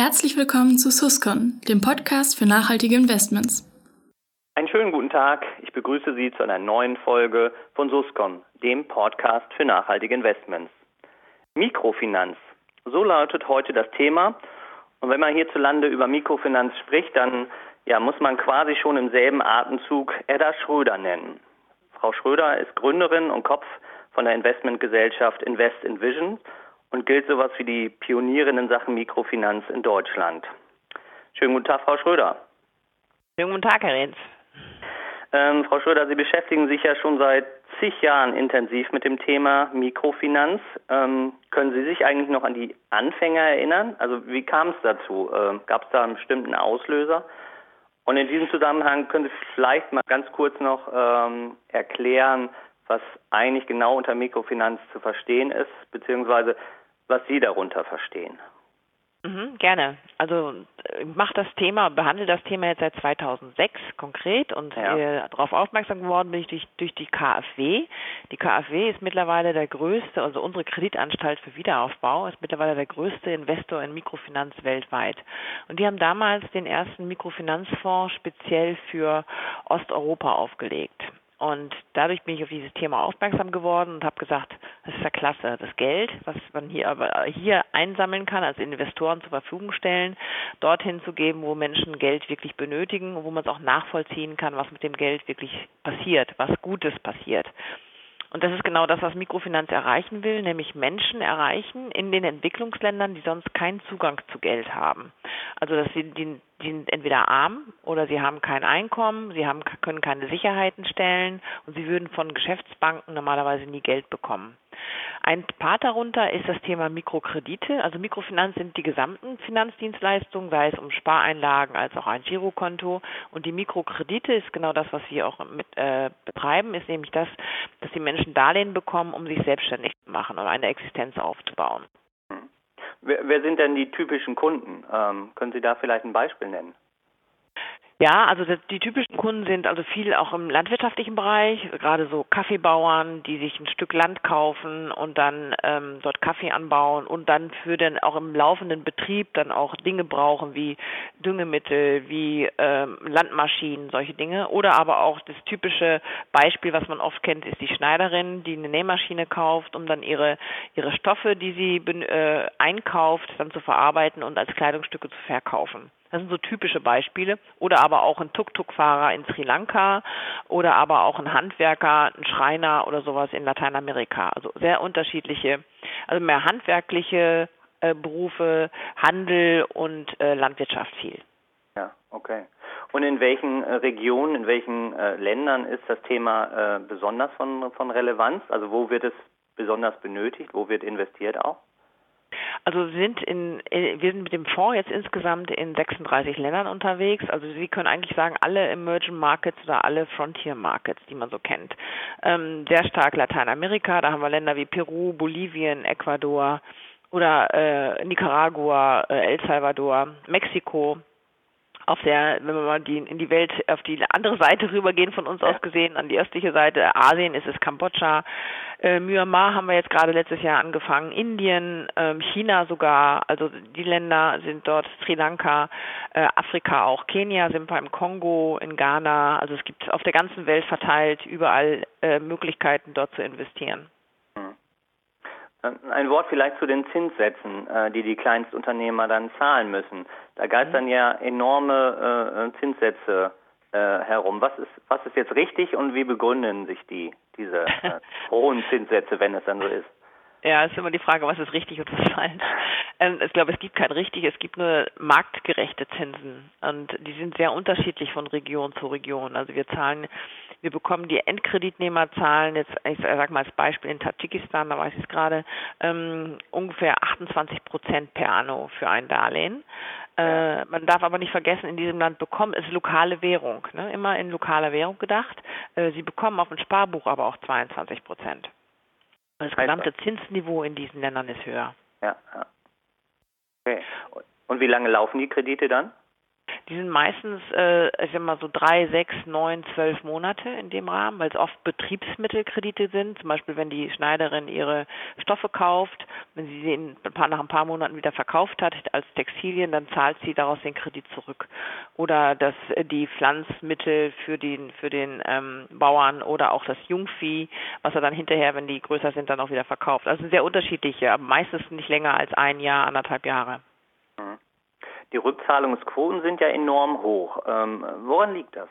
Herzlich willkommen zu Suscon, dem Podcast für nachhaltige Investments. Einen schönen guten Tag. Ich begrüße Sie zu einer neuen Folge von Suscon, dem Podcast für nachhaltige Investments. Mikrofinanz. So lautet heute das Thema. Und wenn man hierzulande über Mikrofinanz spricht, dann ja, muss man quasi schon im selben Atemzug Edda Schröder nennen. Frau Schröder ist Gründerin und Kopf von der Investmentgesellschaft Invest in Vision und gilt sowas wie die Pionierin in Sachen Mikrofinanz in Deutschland. Schönen guten Tag, Frau Schröder. Schönen guten Tag, Herr Renz. Ähm, Frau Schröder, Sie beschäftigen sich ja schon seit zig Jahren intensiv mit dem Thema Mikrofinanz. Ähm, können Sie sich eigentlich noch an die Anfänger erinnern? Also wie kam es dazu? Ähm, Gab es da einen bestimmten Auslöser? Und in diesem Zusammenhang können Sie vielleicht mal ganz kurz noch ähm, erklären, was eigentlich genau unter Mikrofinanz zu verstehen ist, beziehungsweise was Sie darunter verstehen. Mhm, gerne. Also ich mache das Thema, behandle das Thema jetzt seit 2006 konkret und ja. äh, darauf aufmerksam geworden bin ich durch, durch die KfW. Die KfW ist mittlerweile der größte, also unsere Kreditanstalt für Wiederaufbau ist mittlerweile der größte Investor in Mikrofinanz weltweit. Und die haben damals den ersten Mikrofinanzfonds speziell für Osteuropa aufgelegt. Und dadurch bin ich auf dieses Thema aufmerksam geworden und habe gesagt, das ist ja klasse, das Geld, was man hier aber hier einsammeln kann, als Investoren zur Verfügung stellen, dorthin zu geben, wo Menschen Geld wirklich benötigen und wo man es auch nachvollziehen kann, was mit dem Geld wirklich passiert, was Gutes passiert. Und das ist genau das, was Mikrofinanz erreichen will, nämlich Menschen erreichen in den Entwicklungsländern, die sonst keinen Zugang zu Geld haben. Also dass sie die, die sind entweder arm oder sie haben kein Einkommen, sie haben, können keine Sicherheiten stellen und sie würden von Geschäftsbanken normalerweise nie Geld bekommen. Ein Part darunter ist das Thema Mikrokredite. Also Mikrofinanz sind die gesamten Finanzdienstleistungen, sei es um Spareinlagen als auch ein Girokonto. Und die Mikrokredite ist genau das, was wir auch mit äh, betreiben, ist nämlich das, dass die Menschen Darlehen bekommen, um sich selbstständig zu machen oder eine Existenz aufzubauen. Wer, wer sind denn die typischen Kunden? Ähm, können Sie da vielleicht ein Beispiel nennen? Ja, also die typischen Kunden sind also viel auch im landwirtschaftlichen Bereich, gerade so Kaffeebauern, die sich ein Stück Land kaufen und dann ähm, dort Kaffee anbauen und dann für den auch im laufenden Betrieb dann auch Dinge brauchen wie Düngemittel, wie ähm, Landmaschinen, solche Dinge. Oder aber auch das typische Beispiel, was man oft kennt, ist die Schneiderin, die eine Nähmaschine kauft, um dann ihre ihre Stoffe, die sie äh, einkauft, dann zu verarbeiten und als Kleidungsstücke zu verkaufen. Das sind so typische Beispiele. Oder aber auch ein Tuk-Tuk-Fahrer in Sri Lanka oder aber auch ein Handwerker, ein Schreiner oder sowas in Lateinamerika. Also sehr unterschiedliche, also mehr handwerkliche äh, Berufe, Handel und äh, Landwirtschaft viel. Ja, okay. Und in welchen äh, Regionen, in welchen äh, Ländern ist das Thema äh, besonders von, von Relevanz? Also wo wird es besonders benötigt? Wo wird investiert auch? Also sind in, äh, wir sind mit dem Fonds jetzt insgesamt in 36 Ländern unterwegs. Also Sie können eigentlich sagen, alle Emerging Markets oder alle Frontier Markets, die man so kennt. Ähm, sehr stark Lateinamerika, da haben wir Länder wie Peru, Bolivien, Ecuador oder äh, Nicaragua, äh, El Salvador, Mexiko, auf der, wenn wir mal die, in die Welt, auf die andere Seite rübergehen von uns aus gesehen, an die östliche Seite, Asien ist es Kambodscha, äh, Myanmar haben wir jetzt gerade letztes Jahr angefangen, Indien, ähm, China sogar, also die Länder sind dort, Sri Lanka, äh, Afrika auch, Kenia sind wir im Kongo, in Ghana, also es gibt auf der ganzen Welt verteilt überall äh, Möglichkeiten dort zu investieren. Ein Wort vielleicht zu den Zinssätzen, äh, die die Kleinstunternehmer dann zahlen müssen. Da geistern mhm. ja enorme äh, Zinssätze äh, herum. Was ist, was ist jetzt richtig und wie begründen sich die, diese hohen Zinssätze, wenn es dann so ist? Ja, ist immer die Frage, was ist richtig und was falsch. Ähm, ich glaube, es gibt kein richtig, es gibt nur marktgerechte Zinsen und die sind sehr unterschiedlich von Region zu Region. Also wir zahlen, wir bekommen die Endkreditnehmer zahlen jetzt, ich sage mal als Beispiel in Tadschikistan, da weiß ich es gerade, ähm, ungefähr 28 Prozent per anno für ein Darlehen. Äh, man darf aber nicht vergessen, in diesem Land bekommen es lokale Währung, ne? immer in lokaler Währung gedacht. Äh, sie bekommen auf dem Sparbuch aber auch 22 Prozent. Das gesamte Zinsniveau in diesen Ländern ist höher. Ja, ja. Okay. Und wie lange laufen die Kredite dann? Die sind meistens, äh, ich sag mal so drei, sechs, neun, zwölf Monate in dem Rahmen, weil es oft Betriebsmittelkredite sind. Zum Beispiel, wenn die Schneiderin ihre Stoffe kauft, wenn sie sie nach ein paar Monaten wieder verkauft hat als Textilien, dann zahlt sie daraus den Kredit zurück. Oder dass die Pflanzmittel für den für den ähm, Bauern oder auch das Jungvieh, was er dann hinterher, wenn die größer sind, dann auch wieder verkauft. Also sehr unterschiedliche, aber meistens nicht länger als ein Jahr, anderthalb Jahre. Mhm. Die Rückzahlungsquoten sind ja enorm hoch. Ähm, woran liegt das?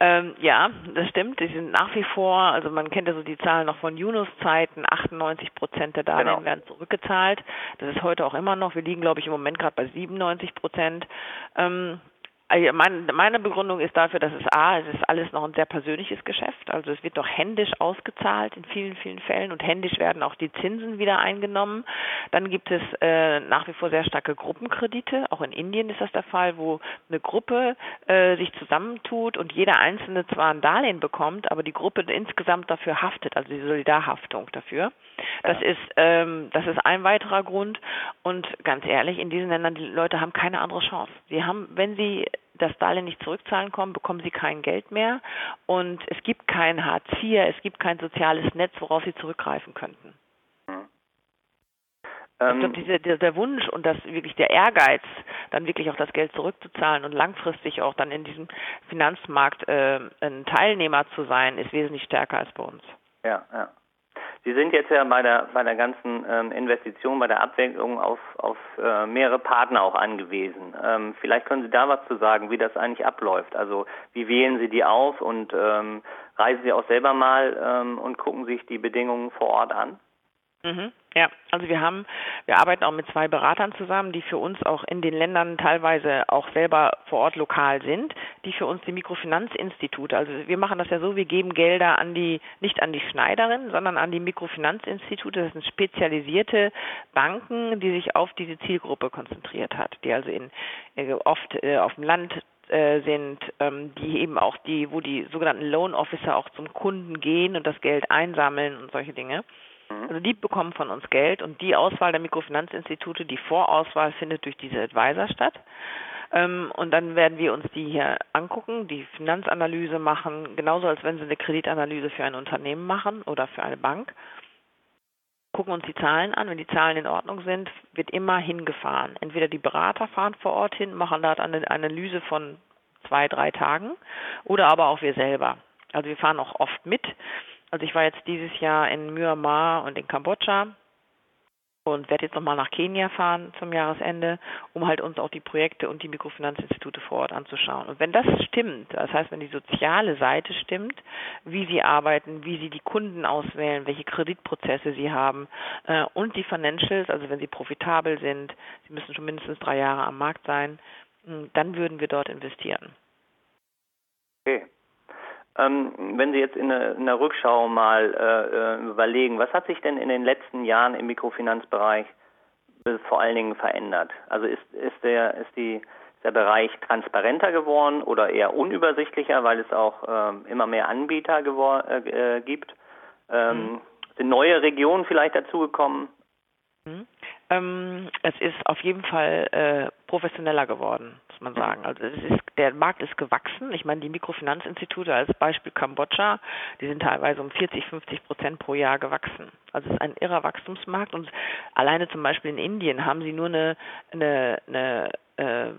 Ähm, ja, das stimmt. Die sind nach wie vor, also man kennt ja so die Zahlen noch von Yunus-Zeiten, 98 Prozent der Darlehen genau. werden zurückgezahlt. Das ist heute auch immer noch. Wir liegen, glaube ich, im Moment gerade bei 97 Prozent. Ähm, also meine Begründung ist dafür, dass es A, es ist alles noch ein sehr persönliches Geschäft. Also es wird doch händisch ausgezahlt in vielen, vielen Fällen und händisch werden auch die Zinsen wieder eingenommen. Dann gibt es äh, nach wie vor sehr starke Gruppenkredite. Auch in Indien ist das der Fall, wo eine Gruppe äh, sich zusammentut und jeder Einzelne zwar ein Darlehen bekommt, aber die Gruppe insgesamt dafür haftet, also die Solidarhaftung dafür. Das ist ähm, das ist ein weiterer Grund. Und ganz ehrlich, in diesen Ländern die Leute haben keine andere Chance. Sie haben, wenn sie das Darlehen nicht zurückzahlen kommen, bekommen sie kein Geld mehr und es gibt kein Hartz IV, es gibt kein soziales Netz, worauf sie zurückgreifen könnten. Hm. ich glaube, diese, der, der, Wunsch und das wirklich der Ehrgeiz, dann wirklich auch das Geld zurückzuzahlen und langfristig auch dann in diesem Finanzmarkt äh, ein Teilnehmer zu sein, ist wesentlich stärker als bei uns. Ja, ja. Sie sind jetzt ja bei der bei der ganzen ähm, Investition, bei der Abwicklung auf auf äh, mehrere Partner auch angewiesen. Ähm, vielleicht können Sie da was zu sagen, wie das eigentlich abläuft. Also wie wählen Sie die auf und ähm, reisen Sie auch selber mal ähm, und gucken sich die Bedingungen vor Ort an? Mhm. Ja, also wir haben, wir arbeiten auch mit zwei Beratern zusammen, die für uns auch in den Ländern teilweise auch selber vor Ort lokal sind, die für uns die Mikrofinanzinstitute, also wir machen das ja so, wir geben Gelder an die, nicht an die Schneiderin, sondern an die Mikrofinanzinstitute, das sind spezialisierte Banken, die sich auf diese Zielgruppe konzentriert hat, die also in, äh, oft äh, auf dem Land äh, sind, ähm, die eben auch die, wo die sogenannten Loan Officer auch zum Kunden gehen und das Geld einsammeln und solche Dinge. Mhm. Also die bekommen von uns Geld und die Auswahl der Mikrofinanzinstitute, die Vorauswahl findet durch diese Advisor statt. Ähm, und dann werden wir uns die hier angucken, die Finanzanalyse machen, genauso als wenn sie eine Kreditanalyse für ein Unternehmen machen oder für eine Bank. Gucken uns die Zahlen an. Wenn die Zahlen in Ordnung sind, wird immer hingefahren. Entweder die Berater fahren vor Ort hin, machen dort eine Analyse von zwei, drei Tagen oder aber auch wir selber. Also wir fahren auch oft mit also ich war jetzt dieses Jahr in Myanmar und in Kambodscha und werde jetzt nochmal nach Kenia fahren zum Jahresende, um halt uns auch die Projekte und die Mikrofinanzinstitute vor Ort anzuschauen. Und wenn das stimmt, das heißt, wenn die soziale Seite stimmt, wie sie arbeiten, wie sie die Kunden auswählen, welche Kreditprozesse sie haben äh, und die Financials, also wenn sie profitabel sind, sie müssen schon mindestens drei Jahre am Markt sein, dann würden wir dort investieren. Okay. Ähm, wenn Sie jetzt in der, in der Rückschau mal äh, äh, überlegen, was hat sich denn in den letzten Jahren im Mikrofinanzbereich vor allen Dingen verändert? Also ist, ist, der, ist, die, ist der Bereich transparenter geworden oder eher unübersichtlicher, weil es auch äh, immer mehr Anbieter äh, äh, gibt? Ähm, mhm. Sind neue Regionen vielleicht dazugekommen? Mhm. Ähm, es ist auf jeden Fall äh, professioneller geworden, muss man sagen. Also es ist, der Markt ist gewachsen. Ich meine, die Mikrofinanzinstitute als Beispiel Kambodscha, die sind teilweise um 40, 50 Prozent pro Jahr gewachsen. Also es ist ein irrer Wachstumsmarkt und alleine zum Beispiel in Indien haben sie nur eine, eine, eine äh,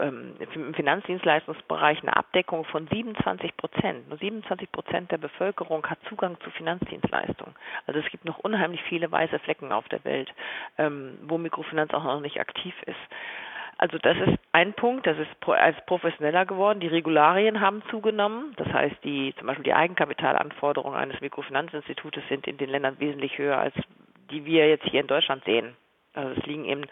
ähm, im Finanzdienstleistungsbereich eine Abdeckung von 27 Prozent. Nur 27 Prozent der Bevölkerung hat Zugang zu Finanzdienstleistungen. Also es gibt noch unheimlich viele weiße Flecken auf der Welt, ähm, wo Mikrofinanz auch noch nicht aktiv ist. Also das ist ein Punkt, das ist als professioneller geworden. Die Regularien haben zugenommen. Das heißt, die zum Beispiel die Eigenkapitalanforderungen eines Mikrofinanzinstitutes sind in den Ländern wesentlich höher als die wir jetzt hier in Deutschland sehen. Also es liegen eben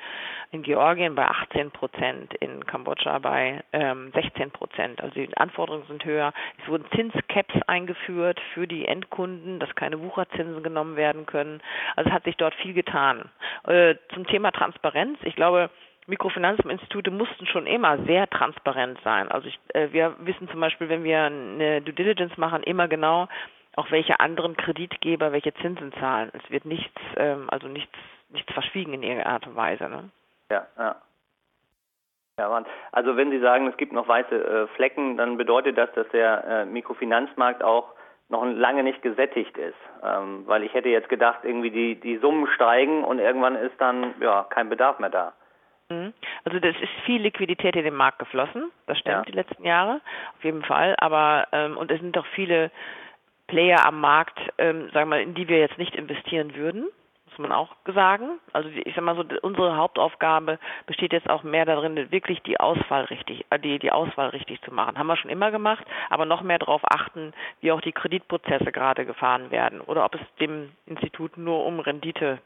in Georgien bei 18 Prozent, in Kambodscha bei ähm, 16 Prozent. Also die Anforderungen sind höher. Es wurden Zinscaps eingeführt für die Endkunden, dass keine Wucherzinsen genommen werden können. Also es hat sich dort viel getan. Äh, zum Thema Transparenz, ich glaube, Mikrofinanzinstitute mussten schon immer sehr transparent sein. Also ich, äh, wir wissen zum Beispiel, wenn wir eine Due Diligence machen, immer genau, auch welche anderen Kreditgeber welche Zinsen zahlen. Es wird nichts, ähm, also nichts nichts verschwiegen in irgendeiner Art und Weise. Ne? Ja, ja. Ja, also wenn Sie sagen, es gibt noch weiße äh, Flecken, dann bedeutet das, dass der äh, Mikrofinanzmarkt auch noch lange nicht gesättigt ist. Ähm, weil ich hätte jetzt gedacht, irgendwie die, die Summen steigen und irgendwann ist dann ja kein Bedarf mehr da. Mhm. Also das ist viel Liquidität in den Markt geflossen, das stimmt ja. die letzten Jahre, auf jeden Fall. Aber ähm, und es sind doch viele Player am Markt, ähm, sagen wir mal, in die wir jetzt nicht investieren würden man auch sagen. Also ich sag mal so, unsere Hauptaufgabe besteht jetzt auch mehr darin, wirklich die Auswahl richtig, äh, die, die Auswahl richtig zu machen. Haben wir schon immer gemacht, aber noch mehr darauf achten, wie auch die Kreditprozesse gerade gefahren werden oder ob es dem Institut nur um Rendite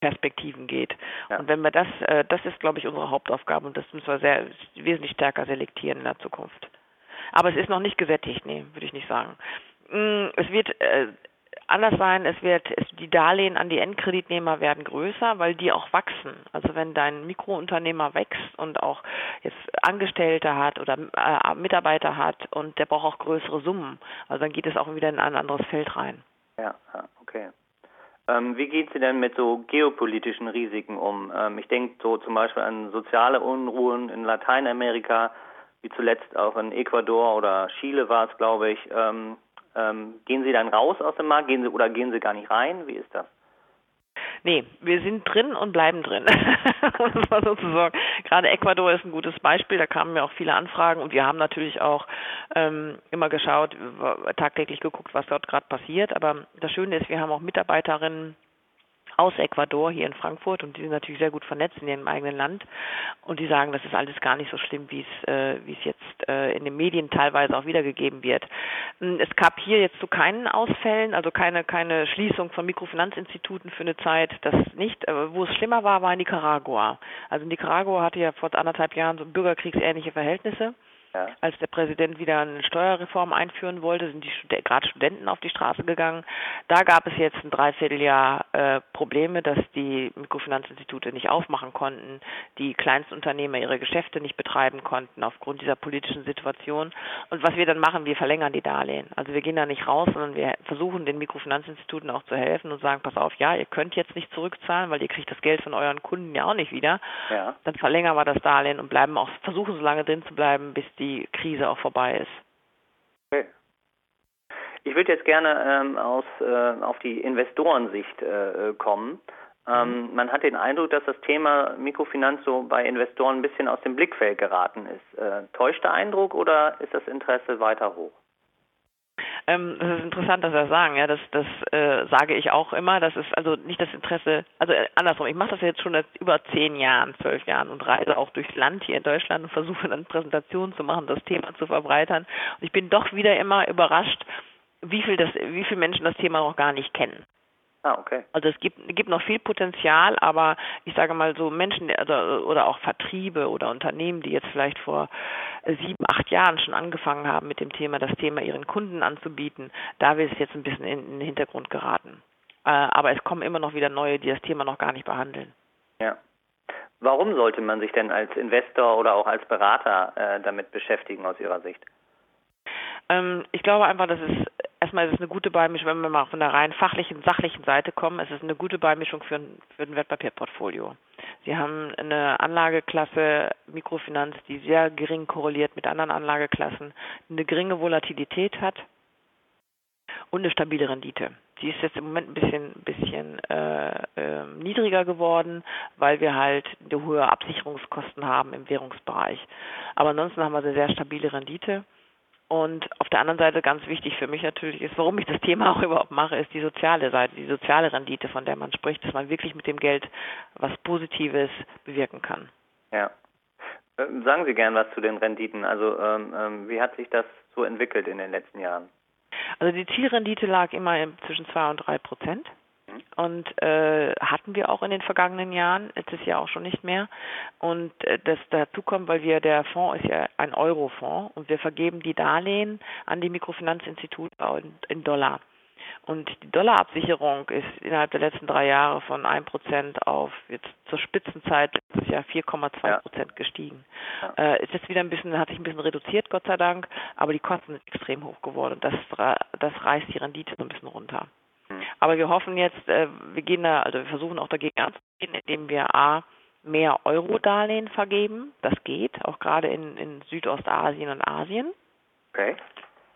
Perspektiven geht. Ja. Und wenn wir das, äh, das ist, glaube ich, unsere Hauptaufgabe und das müssen wir sehr wesentlich stärker selektieren in der Zukunft. Aber es ist noch nicht gesättigt, nee, würde ich nicht sagen. Mm, es wird äh, anders sein, es wird, es, die Darlehen an die Endkreditnehmer werden größer, weil die auch wachsen. Also wenn dein Mikrounternehmer wächst und auch jetzt Angestellte hat oder äh, Mitarbeiter hat und der braucht auch größere Summen, also dann geht es auch wieder in ein anderes Feld rein. Ja, okay. Ähm, wie geht sie denn mit so geopolitischen Risiken um? Ähm, ich denke so zum Beispiel an soziale Unruhen in Lateinamerika, wie zuletzt auch in Ecuador oder Chile war es, glaube ich. Ähm, ähm, gehen Sie dann raus aus dem Markt gehen Sie, oder gehen Sie gar nicht rein? Wie ist das? Nee, wir sind drin und bleiben drin. das war sozusagen. Gerade Ecuador ist ein gutes Beispiel, da kamen mir auch viele Anfragen und wir haben natürlich auch ähm, immer geschaut, tagtäglich geguckt, was dort gerade passiert. Aber das Schöne ist, wir haben auch Mitarbeiterinnen, aus Ecuador hier in Frankfurt und die sind natürlich sehr gut vernetzt in ihrem eigenen Land und die sagen, das ist alles gar nicht so schlimm, wie es äh, wie es jetzt äh, in den Medien teilweise auch wiedergegeben wird. Hm, es gab hier jetzt zu so keinen Ausfällen, also keine keine Schließung von Mikrofinanzinstituten für eine Zeit, das nicht. Aber wo es schlimmer war, war in Nicaragua. Also Nicaragua hatte ja vor anderthalb Jahren so bürgerkriegsähnliche Verhältnisse. Ja. Als der Präsident wieder eine Steuerreform einführen wollte, sind die Stud gerade Studenten auf die Straße gegangen. Da gab es jetzt ein Dreivierteljahr äh, Probleme, dass die Mikrofinanzinstitute nicht aufmachen konnten, die Kleinstunternehmer ihre Geschäfte nicht betreiben konnten aufgrund dieser politischen Situation. Und was wir dann machen, wir verlängern die Darlehen. Also wir gehen da nicht raus, sondern wir versuchen den Mikrofinanzinstituten auch zu helfen und sagen, pass auf, ja, ihr könnt jetzt nicht zurückzahlen, weil ihr kriegt das Geld von euren Kunden ja auch nicht wieder. Ja. Dann verlängern wir das Darlehen und bleiben auch, versuchen so lange drin zu bleiben, bis die Krise auch vorbei ist. Okay. Ich würde jetzt gerne ähm, aus, äh, auf die Investorensicht äh, kommen. Ähm, mhm. Man hat den Eindruck, dass das Thema Mikrofinanz so bei Investoren ein bisschen aus dem Blickfeld geraten ist. Äh, täuscht der Eindruck oder ist das Interesse weiter hoch? Ähm, das ist interessant, dass Sie das sagen. Ja, das, das äh, sage ich auch immer. Das ist also nicht das Interesse, also äh, andersrum. Ich mache das jetzt schon seit über zehn Jahren, zwölf Jahren und reise auch durchs Land hier in Deutschland und versuche dann Präsentationen zu machen, das Thema zu verbreitern. Und ich bin doch wieder immer überrascht, wie viel das, wie viele Menschen das Thema noch gar nicht kennen. Ah, okay. Also es gibt, gibt noch viel Potenzial, aber ich sage mal so Menschen also, oder auch Vertriebe oder Unternehmen, die jetzt vielleicht vor sieben, acht Jahren schon angefangen haben mit dem Thema, das Thema ihren Kunden anzubieten, da wird es jetzt ein bisschen in, in den Hintergrund geraten. Äh, aber es kommen immer noch wieder neue, die das Thema noch gar nicht behandeln. Ja. Warum sollte man sich denn als Investor oder auch als Berater äh, damit beschäftigen aus Ihrer Sicht? Ähm, ich glaube einfach, dass es erstmal ist es eine gute Beimischung, wenn wir mal von der rein fachlichen, sachlichen Seite kommen, es ist eine gute Beimischung für ein, für ein Wertpapierportfolio. Sie haben eine Anlageklasse Mikrofinanz, die sehr gering korreliert mit anderen Anlageklassen, eine geringe Volatilität hat und eine stabile Rendite. Die ist jetzt im Moment ein bisschen, bisschen äh, äh, niedriger geworden, weil wir halt eine hohe Absicherungskosten haben im Währungsbereich. Aber ansonsten haben wir eine sehr stabile Rendite und auf der anderen Seite ganz wichtig für mich natürlich ist, warum ich das Thema auch überhaupt mache, ist die soziale Seite, die soziale Rendite, von der man spricht, dass man wirklich mit dem Geld was Positives bewirken kann. Ja. Ähm, sagen Sie gern was zu den Renditen. Also ähm, ähm, wie hat sich das so entwickelt in den letzten Jahren? Also die Zielrendite lag immer zwischen zwei und drei Prozent. Und äh, hatten wir auch in den vergangenen Jahren, letztes Jahr auch schon nicht mehr. Und äh, das dazu kommt, weil wir, der Fonds ist ja ein Eurofonds und wir vergeben die Darlehen an die Mikrofinanzinstitute in Dollar. Und die Dollarabsicherung ist innerhalb der letzten drei Jahre von 1% auf jetzt zur Spitzenzeit letztes Jahr 4,2% ja. gestiegen. Ja. Äh, ist jetzt wieder ein bisschen, hat sich ein bisschen reduziert, Gott sei Dank, aber die Kosten sind extrem hoch geworden. Das, das reißt die Rendite so ein bisschen runter. Aber wir hoffen jetzt, äh, wir gehen da, also wir versuchen auch dagegen anzugehen, indem wir A, mehr Euro-Darlehen vergeben. Das geht, auch gerade in, in Südostasien und Asien. Okay.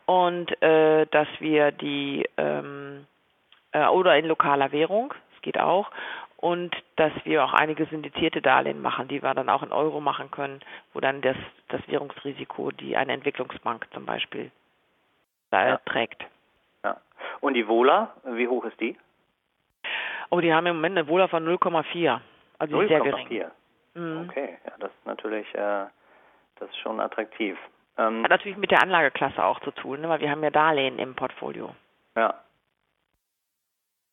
Und äh, dass wir die ähm, äh, oder in lokaler Währung, das geht auch. Und dass wir auch einige syndizierte Darlehen machen, die wir dann auch in Euro machen können, wo dann das, das Währungsrisiko, die eine Entwicklungsbank zum Beispiel da ja. trägt. Und die Vola, wie hoch ist die? Oh, die haben im Moment eine Vola von 0,4. Also 0, sehr gering. 0,4. Mhm. Okay, ja, das ist natürlich äh, das ist schon attraktiv. Ähm, Hat natürlich mit der Anlageklasse auch zu tun, ne? weil wir haben ja Darlehen im Portfolio. Ja.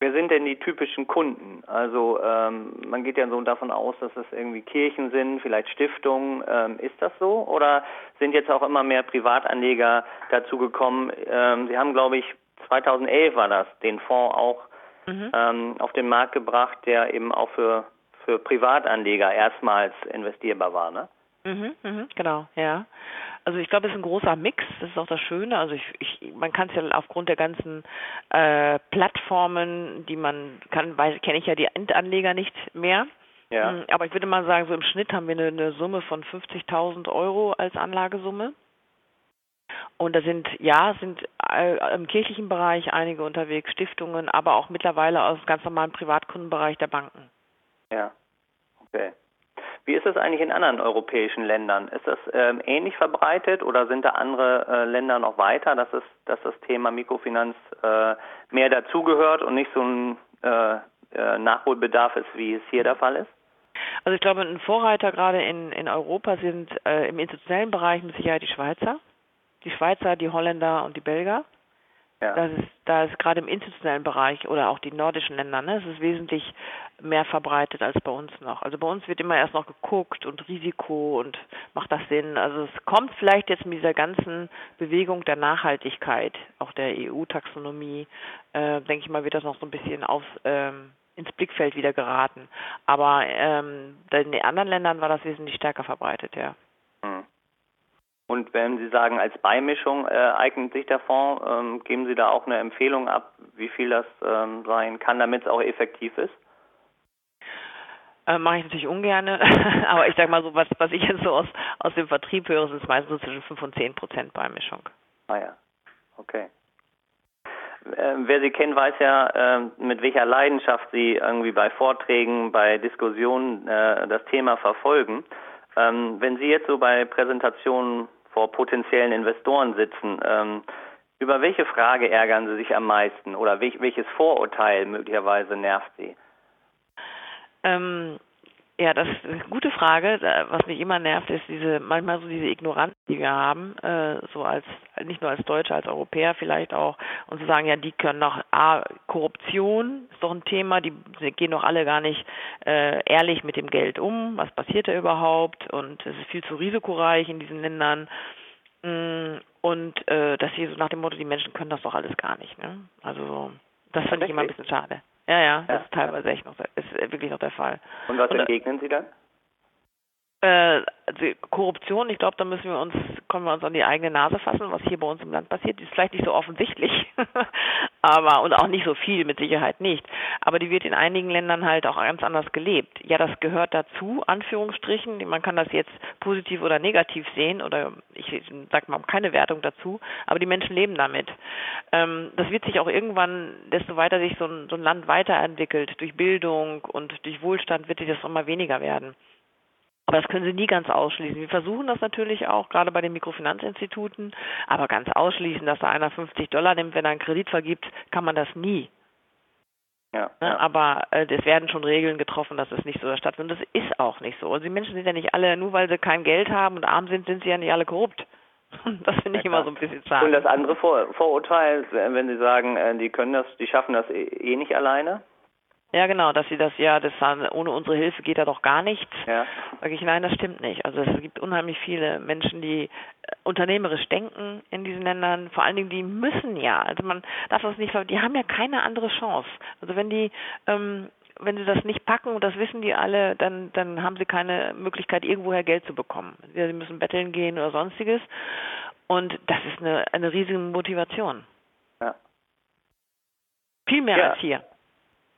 Wer sind denn die typischen Kunden? Also ähm, man geht ja so davon aus, dass es irgendwie Kirchen sind, vielleicht Stiftungen. Ähm, ist das so? Oder sind jetzt auch immer mehr Privatanleger dazu gekommen? Ähm, Sie haben, glaube ich, 2011 war das, den Fonds auch mhm. ähm, auf den Markt gebracht, der eben auch für, für Privatanleger erstmals investierbar war, ne? Mhm, mhm, genau, ja. Also ich glaube, es ist ein großer Mix. Das ist auch das Schöne. Also ich, ich man kann es ja aufgrund der ganzen äh, Plattformen, die man kann, kenne ich ja die Endanleger nicht mehr. Ja. Mm, aber ich würde mal sagen, so im Schnitt haben wir eine, eine Summe von 50.000 Euro als Anlagesumme. Und da sind, ja, sind äh, im kirchlichen Bereich einige unterwegs, Stiftungen, aber auch mittlerweile aus ganz normalen Privatkundenbereich der Banken. Ja, okay. Wie ist es eigentlich in anderen europäischen Ländern? Ist das ähm, ähnlich verbreitet oder sind da andere äh, Länder noch weiter, dass, es, dass das Thema Mikrofinanz äh, mehr dazugehört und nicht so ein äh, äh, Nachholbedarf ist, wie es hier der Fall ist? Also ich glaube, ein Vorreiter gerade in, in Europa sind äh, im institutionellen Bereich mit Sicherheit die Schweizer. Die Schweizer, die Holländer und die Belgier. Ja. Das ist, da ist gerade im institutionellen Bereich oder auch die nordischen Länder, ne, es ist wesentlich mehr verbreitet als bei uns noch. Also bei uns wird immer erst noch geguckt und Risiko und macht das Sinn. Also es kommt vielleicht jetzt mit dieser ganzen Bewegung der Nachhaltigkeit, auch der EU-Taxonomie, äh, denke ich mal, wird das noch so ein bisschen aufs ähm, ins Blickfeld wieder geraten. Aber ähm, in den anderen Ländern war das wesentlich stärker verbreitet, ja. Und wenn Sie sagen, als Beimischung äh, eignet sich der Fonds, ähm, geben Sie da auch eine Empfehlung ab, wie viel das ähm, sein kann, damit es auch effektiv ist? Äh, Mache ich natürlich ungern, aber ich sage mal so, was, was ich jetzt so aus, aus dem Vertrieb höre, sind es meistens so zwischen 5 und 10 Prozent Beimischung. Ah ja, okay. Äh, wer Sie kennt, weiß ja, äh, mit welcher Leidenschaft Sie irgendwie bei Vorträgen, bei Diskussionen äh, das Thema verfolgen. Ähm, wenn Sie jetzt so bei Präsentationen vor potenziellen Investoren sitzen, ähm, über welche Frage ärgern Sie sich am meisten oder welches Vorurteil möglicherweise nervt Sie? Ähm, ja, das ist eine gute Frage. Was mich immer nervt, ist diese manchmal so diese Ignoranz, die wir haben, äh, so als nicht nur als Deutsche, als Europäer vielleicht auch, und zu sagen, ja, die können doch A, Korruption ist doch ein Thema, die gehen doch alle gar nicht äh, ehrlich mit dem Geld um, was passiert da überhaupt und es ist viel zu risikoreich in diesen Ländern. Mm, und äh, dass sie so nach dem Motto, die Menschen können das doch alles gar nicht. Ne? Also das finde ich immer ein bisschen schade. Ja, ja, das ist teilweise echt noch, ist wirklich noch der Fall. Und was Und, entgegnen Sie dann? Äh, also Korruption, ich glaube, da müssen wir uns, können wir uns an die eigene Nase fassen, was hier bei uns im Land passiert. Die ist vielleicht nicht so offensichtlich, aber und auch nicht so viel, mit Sicherheit nicht. Aber die wird in einigen Ländern halt auch ganz anders gelebt. Ja, das gehört dazu, Anführungsstrichen. Man kann das jetzt positiv oder negativ sehen oder ich sag mal keine Wertung dazu, aber die Menschen leben damit. Ähm, das wird sich auch irgendwann, desto weiter sich so ein, so ein Land weiterentwickelt, durch Bildung und durch Wohlstand wird sich das immer weniger werden. Aber das können Sie nie ganz ausschließen. Wir versuchen das natürlich auch, gerade bei den Mikrofinanzinstituten, aber ganz ausschließen, dass da einer 50 Dollar nimmt, wenn er einen Kredit vergibt, kann man das nie. Ja, ne? ja. Aber äh, es werden schon Regeln getroffen, dass es nicht so stattfindet. Und das ist auch nicht so. Und die Menschen sind ja nicht alle, nur weil sie kein Geld haben und arm sind, sind sie ja nicht alle korrupt. Das finde ich ja, immer so ein bisschen zart. Und das andere Vor Vorurteil, wenn Sie sagen, äh, die können das, die schaffen das eh, eh nicht alleine? Ja, genau, dass sie das ja, das ohne unsere Hilfe geht da doch gar nichts. Ja. Sag ich, nein, das stimmt nicht. Also es gibt unheimlich viele Menschen, die äh, unternehmerisch denken in diesen Ländern. Vor allen Dingen, die müssen ja. Also man darf das nicht, die haben ja keine andere Chance. Also wenn die, ähm, wenn sie das nicht packen, und das wissen die alle, dann, dann haben sie keine Möglichkeit, irgendwoher Geld zu bekommen. Sie müssen betteln gehen oder sonstiges. Und das ist eine, eine riesige Motivation. Ja. Viel mehr ja. als hier.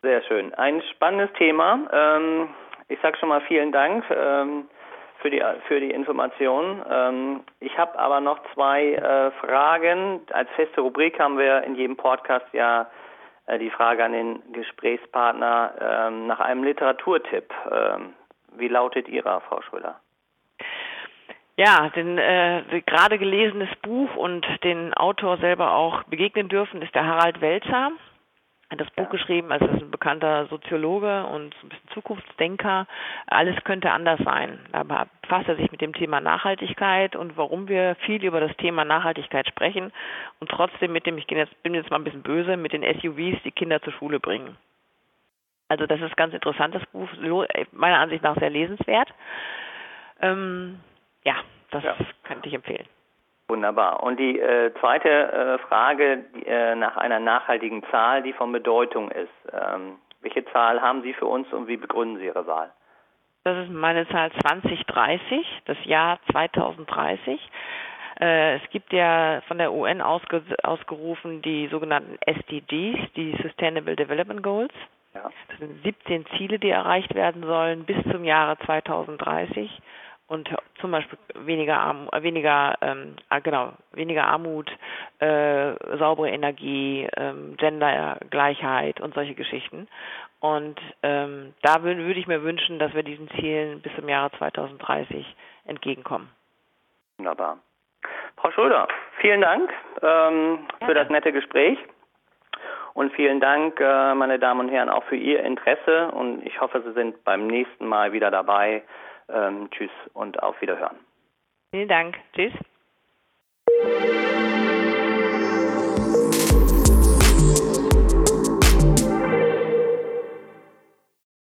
Sehr schön. Ein spannendes Thema. Ähm, ich sage schon mal vielen Dank ähm, für die für die Informationen. Ähm, ich habe aber noch zwei äh, Fragen. Als feste Rubrik haben wir in jedem Podcast ja äh, die Frage an den Gesprächspartner ähm, nach einem Literaturtipp. Ähm, wie lautet Ihrer, Frau Schröder? Ja, den äh, gerade gelesenes Buch und den Autor selber auch begegnen dürfen, ist der Harald Welzer hat das Buch geschrieben, also ist ein bekannter Soziologe und ein bisschen Zukunftsdenker. Alles könnte anders sein. Da befasst er sich mit dem Thema Nachhaltigkeit und warum wir viel über das Thema Nachhaltigkeit sprechen und trotzdem mit dem, ich jetzt, bin jetzt mal ein bisschen böse, mit den SUVs die Kinder zur Schule bringen. Also das ist ein ganz interessantes Buch, meiner Ansicht nach sehr lesenswert. Ähm, ja, das ja. könnte ich empfehlen. Wunderbar. Und die äh, zweite äh, Frage die, äh, nach einer nachhaltigen Zahl, die von Bedeutung ist. Ähm, welche Zahl haben Sie für uns und wie begründen Sie Ihre Wahl? Das ist meine Zahl 2030, das Jahr 2030. Äh, es gibt ja von der UN ausge ausgerufen die sogenannten SDGs, die Sustainable Development Goals. Ja. Das sind 17 Ziele, die erreicht werden sollen bis zum Jahre 2030 und zum Beispiel weniger Arm, äh, weniger ähm, ah, genau weniger Armut, äh, saubere Energie, ähm, Gendergleichheit und solche Geschichten. Und ähm, da würde würd ich mir wünschen, dass wir diesen Zielen bis zum Jahre 2030 entgegenkommen. Wunderbar. Frau Schröder, vielen Dank ähm, für das nette Gespräch. Und vielen Dank, äh, meine Damen und Herren, auch für Ihr Interesse. Und ich hoffe, Sie sind beim nächsten Mal wieder dabei ähm, tschüss und auf Wiederhören. Vielen Dank. Tschüss.